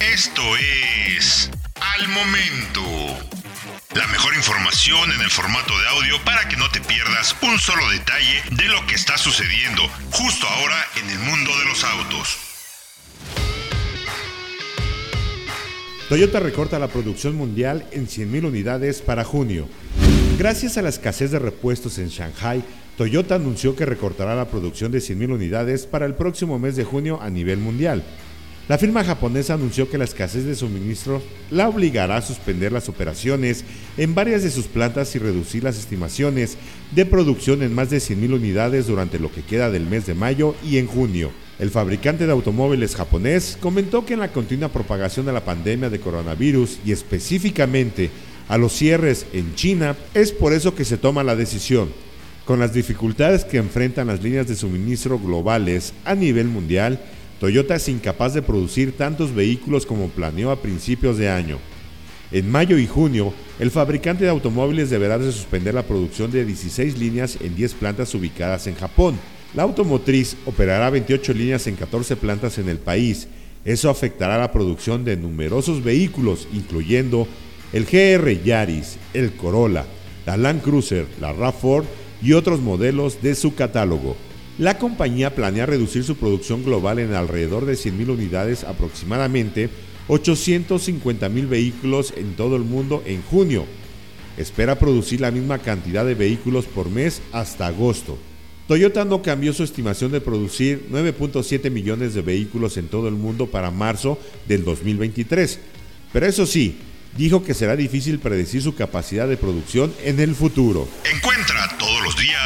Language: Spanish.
Esto es Al Momento. La mejor información en el formato de audio para que no te pierdas un solo detalle de lo que está sucediendo justo ahora en el mundo de los autos. Toyota recorta la producción mundial en 100.000 unidades para junio. Gracias a la escasez de repuestos en Shanghai, Toyota anunció que recortará la producción de 100.000 unidades para el próximo mes de junio a nivel mundial. La firma japonesa anunció que la escasez de suministro la obligará a suspender las operaciones en varias de sus plantas y reducir las estimaciones de producción en más de 100.000 unidades durante lo que queda del mes de mayo y en junio. El fabricante de automóviles japonés comentó que en la continua propagación de la pandemia de coronavirus y específicamente a los cierres en China, es por eso que se toma la decisión. Con las dificultades que enfrentan las líneas de suministro globales a nivel mundial, Toyota es incapaz de producir tantos vehículos como planeó a principios de año. En mayo y junio, el fabricante de automóviles deberá de suspender la producción de 16 líneas en 10 plantas ubicadas en Japón. La automotriz operará 28 líneas en 14 plantas en el país. Eso afectará la producción de numerosos vehículos, incluyendo el GR Yaris, el Corolla, la Land Cruiser, la RAV4 y otros modelos de su catálogo. La compañía planea reducir su producción global en alrededor de 100.000 unidades, aproximadamente 850.000 vehículos en todo el mundo en junio. Espera producir la misma cantidad de vehículos por mes hasta agosto. Toyota no cambió su estimación de producir 9.7 millones de vehículos en todo el mundo para marzo del 2023, pero eso sí, dijo que será difícil predecir su capacidad de producción en el futuro.